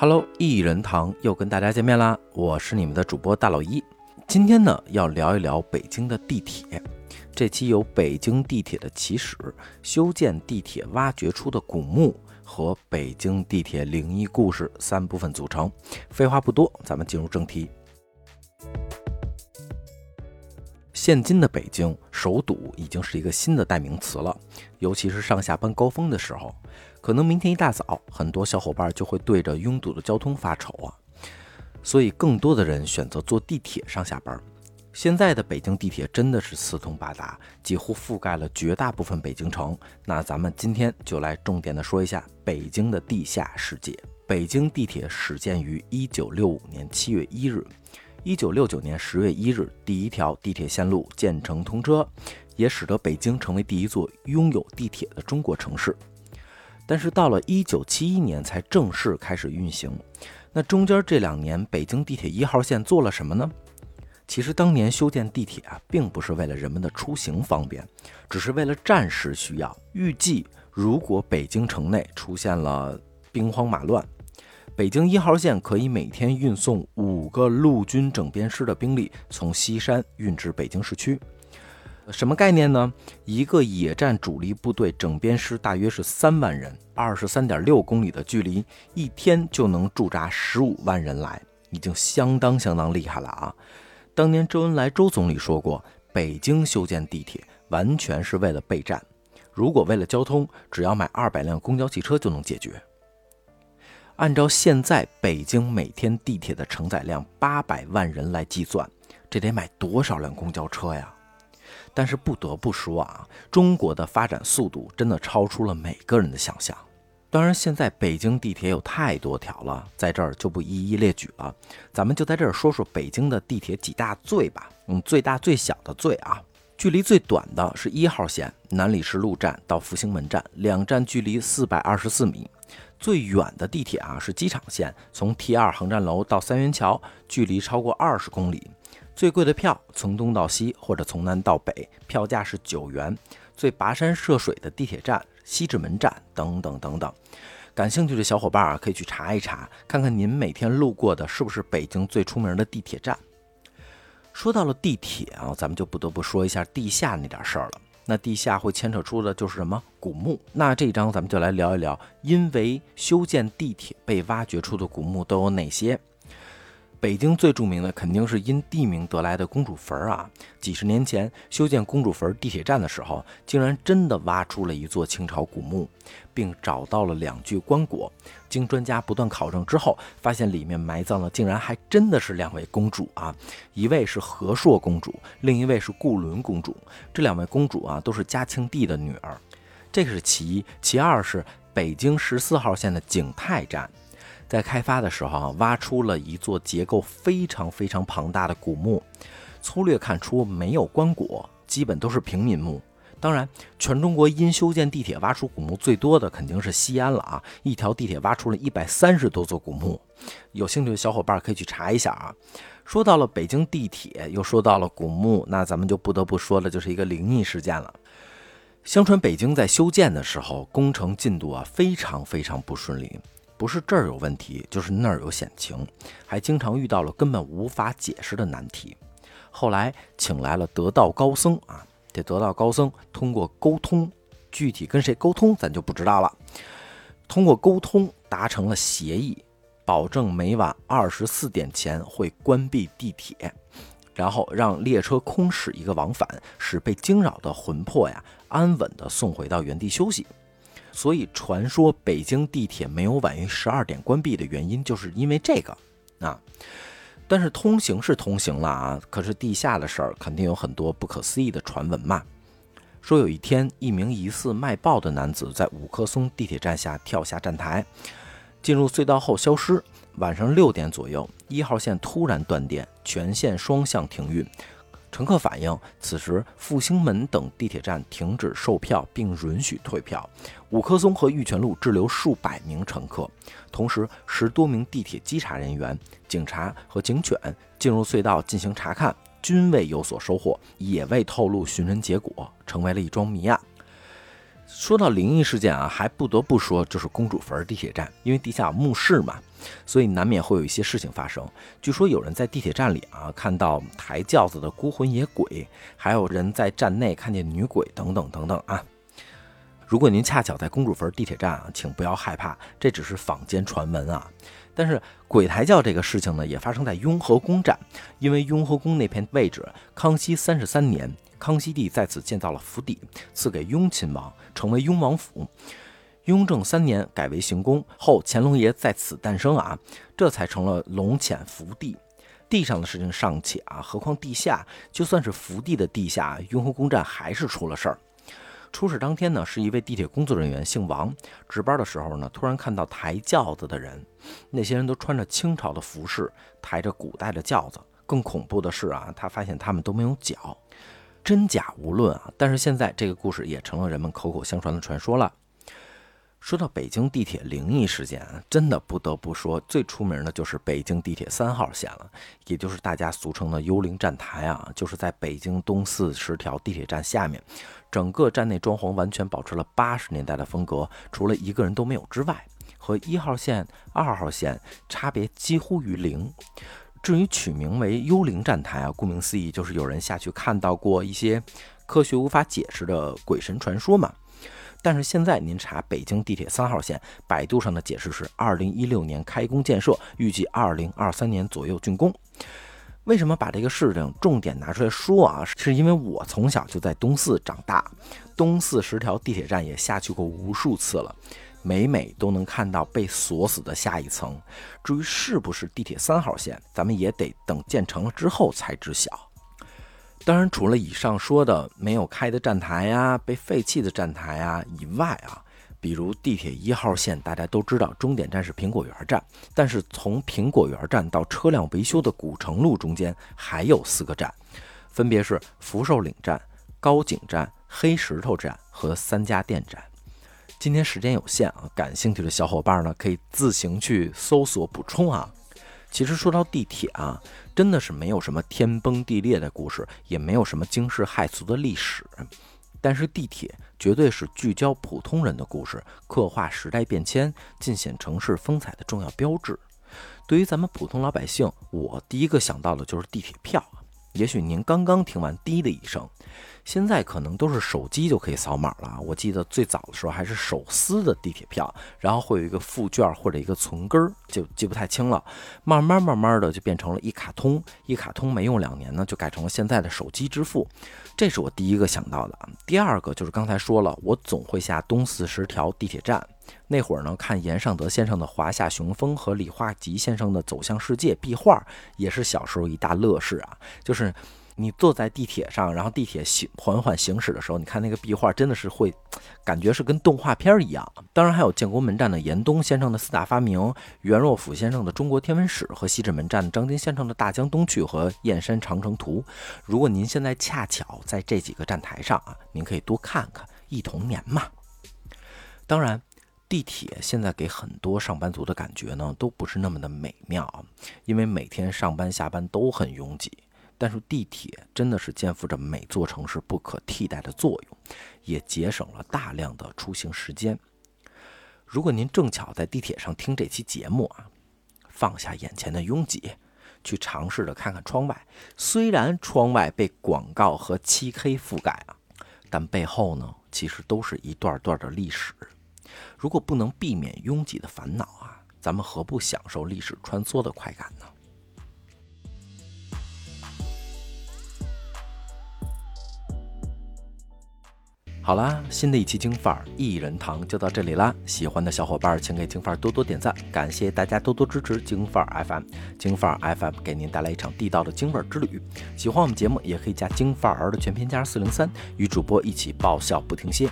Hello，一人堂又跟大家见面啦，我是你们的主播大老一。今天呢，要聊一聊北京的地铁。这期由北京地铁的起始、修建地铁、挖掘出的古墓和北京地铁灵异故事三部分组成。废话不多，咱们进入正题。现今的北京首堵已经是一个新的代名词了，尤其是上下班高峰的时候，可能明天一大早，很多小伙伴就会对着拥堵的交通发愁啊，所以更多的人选择坐地铁上下班。现在的北京地铁真的是四通八达，几乎覆盖了绝大部分北京城。那咱们今天就来重点的说一下北京的地下世界。北京地铁始建于一九六五年七月一日。一九六九年十月一日，第一条地铁线路建成通车，也使得北京成为第一座拥有地铁的中国城市。但是到了一九七一年才正式开始运行。那中间这两年，北京地铁一号线做了什么呢？其实当年修建地铁啊，并不是为了人们的出行方便，只是为了战时需要。预计如果北京城内出现了兵荒马乱。北京一号线可以每天运送五个陆军整编师的兵力从西山运至北京市区，什么概念呢？一个野战主力部队整编师大约是三万人，二十三点六公里的距离，一天就能驻扎十五万人来，已经相当相当厉害了啊！当年周恩来周总理说过，北京修建地铁完全是为了备战，如果为了交通，只要买二百辆公交汽车就能解决。按照现在北京每天地铁的承载量八百万人来计算，这得买多少辆公交车呀？但是不得不说啊，中国的发展速度真的超出了每个人的想象。当然，现在北京地铁有太多条了，在这儿就不一一列举了。咱们就在这儿说说北京的地铁几大最吧。嗯，最大最小的最啊，距离最短的是一号线南礼士路站到复兴门站，两站距离四百二十四米。最远的地铁啊是机场线，从 T 二航站楼到三元桥，距离超过二十公里。最贵的票从东到西或者从南到北，票价是九元。最跋山涉水的地铁站西直门站等等等等。感兴趣的小伙伴啊，可以去查一查，看看您每天路过的是不是北京最出名的地铁站。说到了地铁啊，咱们就不得不说一下地下那点事儿了。那地下会牵扯出的就是什么古墓？那这一章咱们就来聊一聊，因为修建地铁被挖掘出的古墓都有哪些？北京最著名的肯定是因地名得来的公主坟啊！几十年前修建公主坟地铁站的时候，竟然真的挖出了一座清朝古墓，并找到了两具棺椁。经专家不断考证之后，发现里面埋葬的竟然还真的是两位公主啊！一位是和硕公主，另一位是顾伦公主。这两位公主啊，都是嘉庆帝的女儿。这个是其一，其二是北京十四号线的景泰站。在开发的时候啊，挖出了一座结构非常非常庞大的古墓，粗略看出没有棺椁，基本都是平民墓。当然，全中国因修建地铁挖出古墓最多的肯定是西安了啊！一条地铁挖出了一百三十多座古墓，有兴趣的小伙伴可以去查一下啊。说到了北京地铁，又说到了古墓，那咱们就不得不说的就是一个灵异事件了。相传北京在修建的时候，工程进度啊非常非常不顺利。不是这儿有问题，就是那儿有险情，还经常遇到了根本无法解释的难题。后来请来了得道高僧啊，这得道高僧通过沟通，具体跟谁沟通咱就不知道了。通过沟通达成了协议，保证每晚二十四点前会关闭地铁，然后让列车空驶一个往返，使被惊扰的魂魄呀安稳地送回到原地休息。所以，传说北京地铁没有晚于十二点关闭的原因，就是因为这个啊。但是通行是通行了啊，可是地下的事儿肯定有很多不可思议的传闻嘛。说有一天，一名疑似卖报的男子在五棵松地铁站下跳下站台，进入隧道后消失。晚上六点左右，一号线突然断电，全线双向停运。乘客反映，此时复兴门等地铁站停止售票并允许退票，五棵松和玉泉路滞留数百名乘客。同时，十多名地铁稽查人员、警察和警犬进入隧道进行查看，均未有所收获，也未透露寻人结果，成为了一桩谜案。说到灵异事件啊，还不得不说就是公主坟地铁站，因为地下有墓室嘛，所以难免会有一些事情发生。据说有人在地铁站里啊看到抬轿子的孤魂野鬼，还有人在站内看见女鬼等等等等啊。如果您恰巧在公主坟地铁站啊，请不要害怕，这只是坊间传闻啊。但是鬼抬轿这个事情呢，也发生在雍和宫站，因为雍和宫那片位置，康熙三十三年。康熙帝在此建造了府邸，赐给雍亲王，成为雍王府。雍正三年改为行宫后，乾隆爷在此诞生啊，这才成了龙潜福地。地上的事情尚且啊，何况地下？就算是福地的地下，雍和宫站还是出了事儿。出事当天呢，是一位地铁工作人员，姓王，值班的时候呢，突然看到抬轿子的人，那些人都穿着清朝的服饰，抬着古代的轿子。更恐怖的是啊，他发现他们都没有脚。真假无论啊，但是现在这个故事也成了人们口口相传的传说了。说到北京地铁灵异事件，真的不得不说最出名的就是北京地铁三号线了，也就是大家俗称的幽灵站台啊，就是在北京东四十条地铁站下面，整个站内装潢完全保持了八十年代的风格，除了一个人都没有之外，和一号线、二号线差别几乎于零。至于取名为“幽灵站台”啊，顾名思义，就是有人下去看到过一些科学无法解释的鬼神传说嘛。但是现在您查北京地铁三号线，百度上的解释是：二零一六年开工建设，预计二零二三年左右竣工。为什么把这个事情重点拿出来说啊？是因为我从小就在东四长大，东四十条地铁站也下去过无数次了。每每都能看到被锁死的下一层，至于是不是地铁三号线，咱们也得等建成了之后才知晓。当然，除了以上说的没有开的站台呀、被废弃的站台啊以外啊，比如地铁一号线，大家都知道终点站是苹果园站，但是从苹果园站到车辆维修的古城路中间还有四个站，分别是福寿岭站、高井站、黑石头站和三家店站。今天时间有限啊，感兴趣的小伙伴呢可以自行去搜索补充啊。其实说到地铁啊，真的是没有什么天崩地裂的故事，也没有什么惊世骇俗的历史，但是地铁绝对是聚焦普通人的故事，刻画时代变迁、尽显城市风采的重要标志。对于咱们普通老百姓，我第一个想到的就是地铁票。也许您刚刚听完“滴”的一声。现在可能都是手机就可以扫码了。我记得最早的时候还是手撕的地铁票，然后会有一个附卷或者一个存根儿，就记不太清了。慢慢慢慢的就变成了一卡通，一卡通没用两年呢，就改成了现在的手机支付。这是我第一个想到的。第二个就是刚才说了，我总会下东四十条地铁站。那会儿呢，看严尚德先生的《华夏雄风》和李化吉先生的《走向世界》壁画，也是小时候一大乐事啊，就是。你坐在地铁上，然后地铁行缓缓行驶的时候，你看那个壁画，真的是会感觉是跟动画片一样。当然还有建国门站的严冬先生的四大发明，袁若甫先生的中国天文史和西直门站张金先生的大江东去和燕山长城图。如果您现在恰巧在这几个站台上啊，您可以多看看，忆童年嘛。当然，地铁现在给很多上班族的感觉呢，都不是那么的美妙，因为每天上班下班都很拥挤。但是地铁真的是肩负着每座城市不可替代的作用，也节省了大量的出行时间。如果您正巧在地铁上听这期节目啊，放下眼前的拥挤，去尝试着看看窗外。虽然窗外被广告和漆黑覆盖啊，但背后呢，其实都是一段段的历史。如果不能避免拥挤的烦恼啊，咱们何不享受历史穿梭的快感呢？好啦，新的一期京范儿一人堂就到这里啦！喜欢的小伙伴请给京范儿多多点赞，感谢大家多多支持京范儿 FM。京范儿 FM 给您带来一场地道的京味儿之旅。喜欢我们节目，也可以加京范儿的全拼加四零三，与主播一起爆笑不停歇。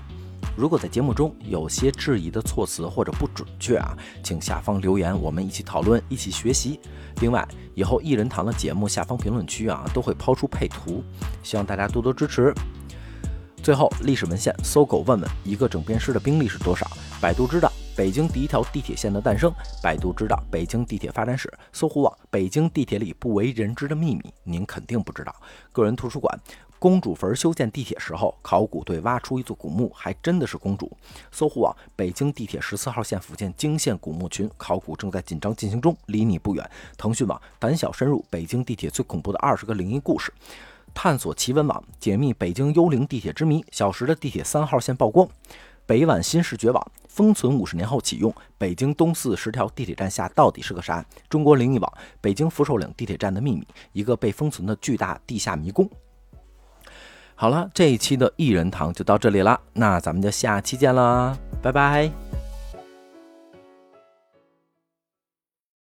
如果在节目中有些质疑的措辞或者不准确啊，请下方留言，我们一起讨论，一起学习。另外，以后一人堂的节目下方评论区啊，都会抛出配图，希望大家多多支持。最后，历史文献搜狗问问：一个整编师的兵力是多少？百度知道北京第一条地铁线的诞生。百度知道北京地铁发展史。搜狐网：北京地铁里不为人知的秘密，您肯定不知道。个人图书馆：公主坟修建地铁时候，考古队挖出一座古墓，还真的是公主。搜狐网：北京地铁十四号线附近惊现古墓群，考古正在紧张进行中，离你不远。腾讯网：胆小深入北京地铁最恐怖的二十个灵异故事。探索奇闻网：解密北京幽灵地铁之谜。小时的地铁三号线曝光。北晚新视觉网：封存五十年后启用，北京东四十条地铁站下到底是个啥？中国灵异网：北京福寿岭地铁站的秘密，一个被封存的巨大地下迷宫。好了，这一期的异人堂就到这里了，那咱们就下期见啦，拜拜。